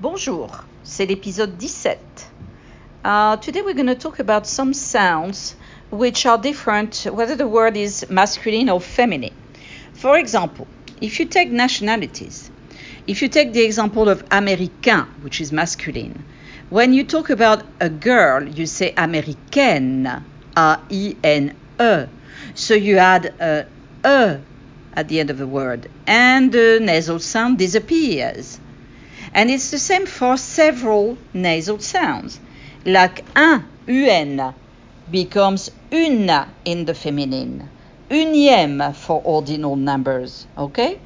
Bonjour, c'est l'épisode 17. Uh, today we're going to talk about some sounds which are different whether the word is masculine or feminine. For example, if you take nationalities, if you take the example of américain, which is masculine, when you talk about a girl, you say américaine, A-I-N-E. So you add a E at the end of the word, and the nasal sound disappears. And it's the same for several nasal sounds, like un, un, becomes une in the feminine, unième for ordinal numbers, okay?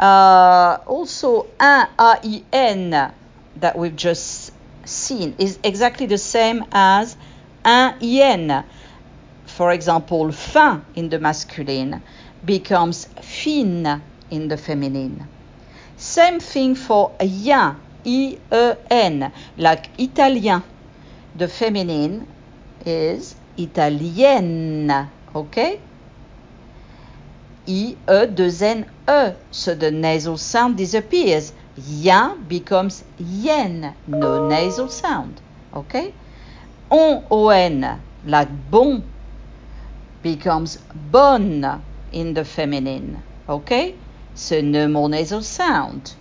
Uh, also, un, A-I-N, that we've just seen, is exactly the same as un, ien. For example, fin in the masculine becomes fine in the feminine. Same thing for yen, I-E-N, like italien. The feminine is italienne, okay? I, E, deux N, E. So the nasal sound disappears. Yen becomes yen, no nasal sound, okay? On, O-N, like bon, becomes bonne in the feminine, okay? So no more nasal sound.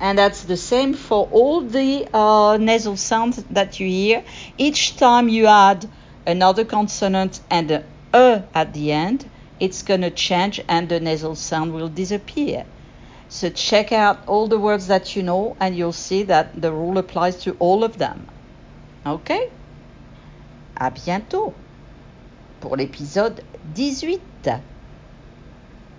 And that's the same for all the uh, nasal sounds that you hear. Each time you add another consonant and a E at the end, it's going to change and the nasal sound will disappear. So check out all the words that you know and you'll see that the rule applies to all of them. OK À bientôt pour l'épisode 18.